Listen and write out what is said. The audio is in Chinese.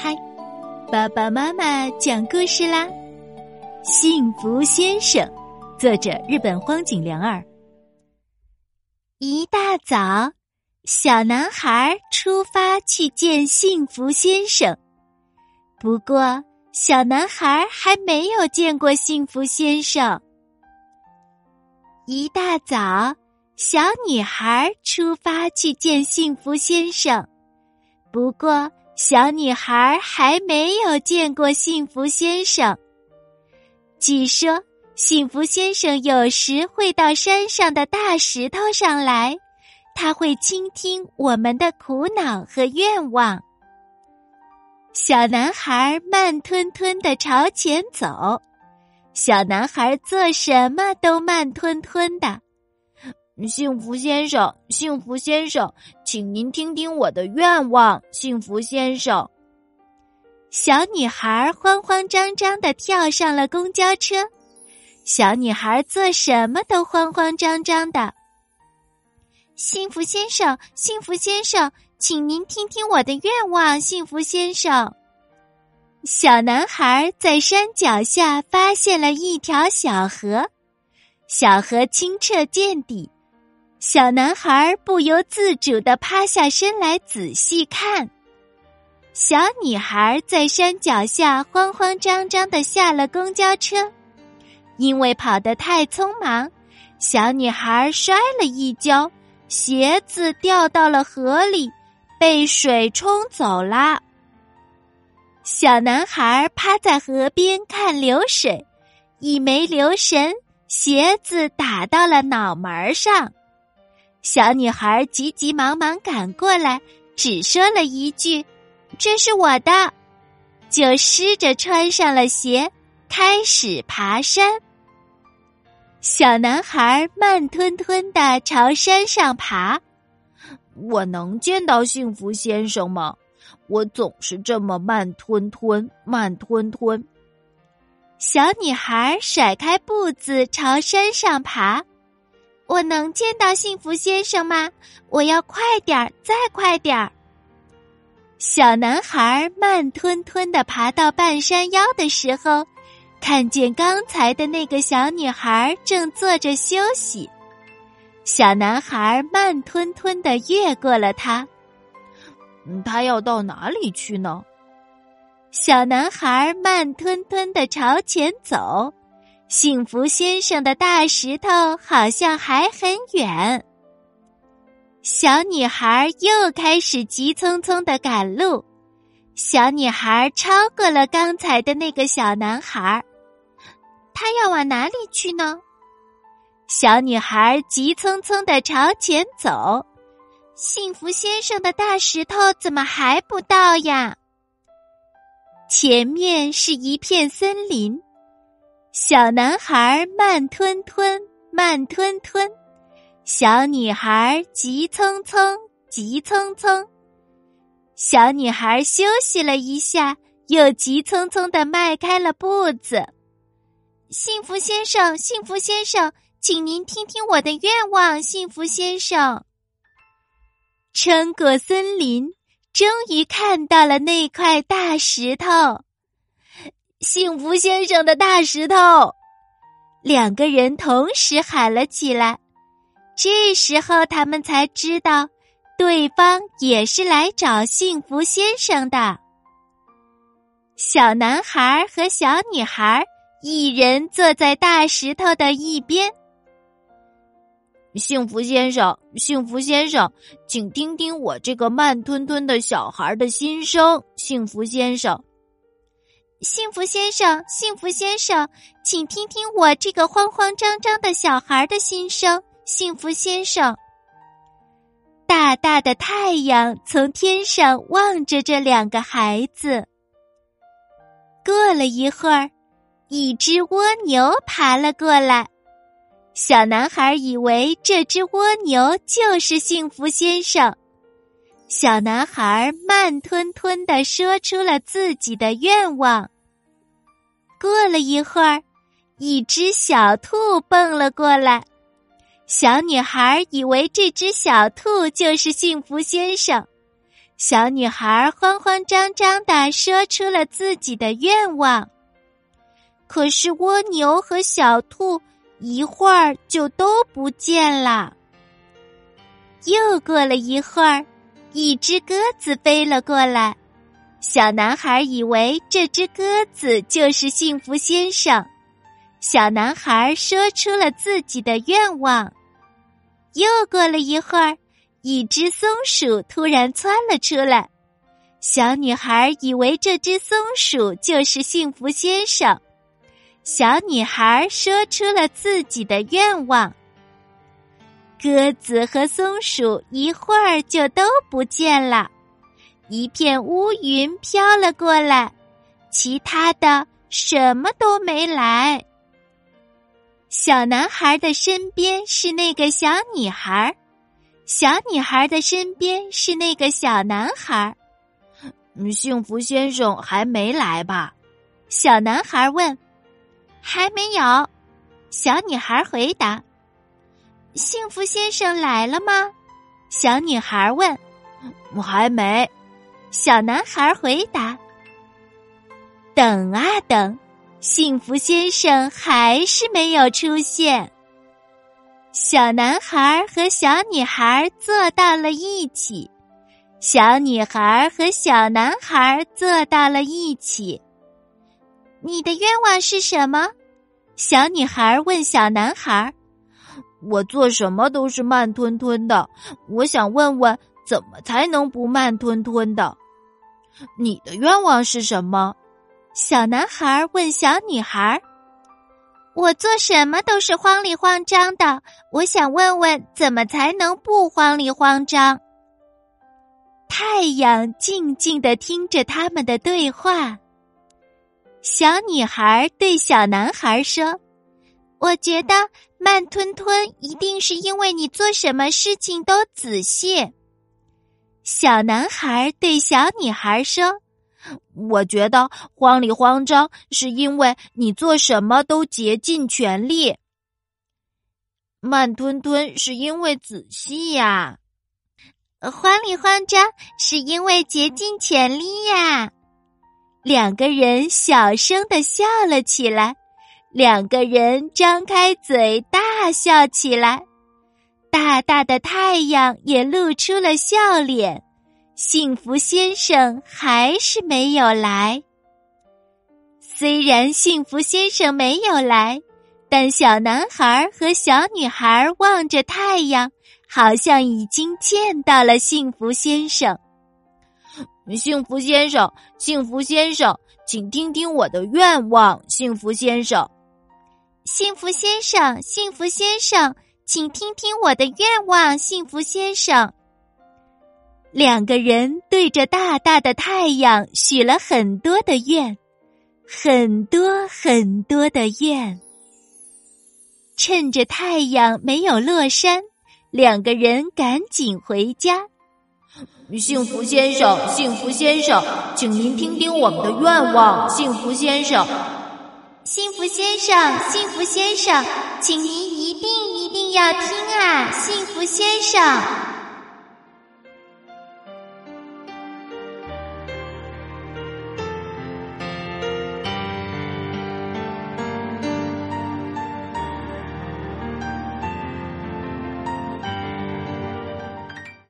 嗨，爸爸妈妈讲故事啦！幸福先生，作者日本荒井良二。一大早，小男孩出发去见幸福先生。不过，小男孩还没有见过幸福先生。一大早，小女孩出发去见幸福先生。不过，小女孩还没有见过幸福先生。据说，幸福先生有时会到山上的大石头上来，他会倾听我们的苦恼和愿望。小男孩慢吞吞的朝前走，小男孩做什么都慢吞吞的。幸福先生，幸福先生，请您听听我的愿望。幸福先生，小女孩慌慌张张的跳上了公交车。小女孩做什么都慌慌张张的。幸福先生，幸福先生，请您听听我的愿望。幸福先生，小男孩在山脚下发现了一条小河，小河清澈见底。小男孩不由自主的趴下身来仔细看。小女孩在山脚下慌慌张张的下了公交车，因为跑得太匆忙，小女孩摔了一跤，鞋子掉到了河里，被水冲走了。小男孩趴在河边看流水，一没留神，鞋子打到了脑门上。小女孩急急忙忙赶过来，只说了一句：“这是我的。”就湿着穿上了鞋，开始爬山。小男孩慢吞吞的朝山上爬。我能见到幸福先生吗？我总是这么慢吞吞，慢吞吞。小女孩甩开步子朝山上爬。我能见到幸福先生吗？我要快点儿，再快点儿。小男孩慢吞吞的爬到半山腰的时候，看见刚才的那个小女孩正坐着休息。小男孩慢吞吞的越过了她。他要到哪里去呢？小男孩慢吞吞的朝前走。幸福先生的大石头好像还很远。小女孩又开始急匆匆的赶路。小女孩超过了刚才的那个小男孩。她要往哪里去呢？小女孩急匆匆的朝前走。幸福先生的大石头怎么还不到呀？前面是一片森林。小男孩慢吞吞，慢吞吞；小女孩急匆匆，急匆匆。小女孩休息了一下，又急匆匆的迈开了步子。幸福先生，幸福先生，请您听听我的愿望。幸福先生，穿过森林，终于看到了那块大石头。幸福先生的大石头，两个人同时喊了起来。这时候，他们才知道，对方也是来找幸福先生的。小男孩和小女孩一人坐在大石头的一边。幸福先生，幸福先生，请听听我这个慢吞吞的小孩的心声。幸福先生。幸福先生，幸福先生，请听听我这个慌慌张张的小孩的心声。幸福先生，大大的太阳从天上望着这两个孩子。过了一会儿，一只蜗牛爬了过来。小男孩以为这只蜗牛就是幸福先生。小男孩慢吞吞的说出了自己的愿望。过了一会儿，一只小兔蹦了过来。小女孩以为这只小兔就是幸福先生。小女孩慌慌张张的说出了自己的愿望。可是蜗牛和小兔一会儿就都不见了。又过了一会儿，一只鸽子飞了过来。小男孩以为这只鸽子就是幸福先生。小男孩说出了自己的愿望。又过了一会儿，一只松鼠突然窜了出来。小女孩以为这只松鼠就是幸福先生。小女孩说出了自己的愿望。鸽子和松鼠一会儿就都不见了，一片乌云飘了过来，其他的什么都没来。小男孩的身边是那个小女孩，小女孩的身边是那个小男孩。幸福先生还没来吧？小男孩问。还没有，小女孩回答。幸福先生来了吗？小女孩问。还没，小男孩回答。等啊等，幸福先生还是没有出现。小男孩和小女孩坐到了一起，小女孩和小男孩坐到了一起。你的愿望是什么？小女孩问小男孩。我做什么都是慢吞吞的，我想问问，怎么才能不慢吞吞的？你的愿望是什么？小男孩问小女孩。我做什么都是慌里慌张的，我想问问，怎么才能不慌里慌张？太阳静静的听着他们的对话。小女孩对小男孩说。我觉得慢吞吞一定是因为你做什么事情都仔细。小男孩对小女孩说：“我觉得慌里慌张是因为你做什么都竭尽全力。慢吞吞是因为仔细呀，慌里慌张是因为竭尽全力呀。”两个人小声的笑了起来。两个人张开嘴大笑起来，大大的太阳也露出了笑脸。幸福先生还是没有来。虽然幸福先生没有来，但小男孩和小女孩望着太阳，好像已经见到了幸福先生。幸福先生，幸福先生，请听听我的愿望，幸福先生。幸福先生，幸福先生，请听听我的愿望。幸福先生，两个人对着大大的太阳许了很多的愿，很多很多的愿。趁着太阳没有落山，两个人赶紧回家。幸福先生，幸福先生，请您听听我们的愿望。幸福先生。幸福先生，幸福先生，请您一定一定要听啊！幸福先生。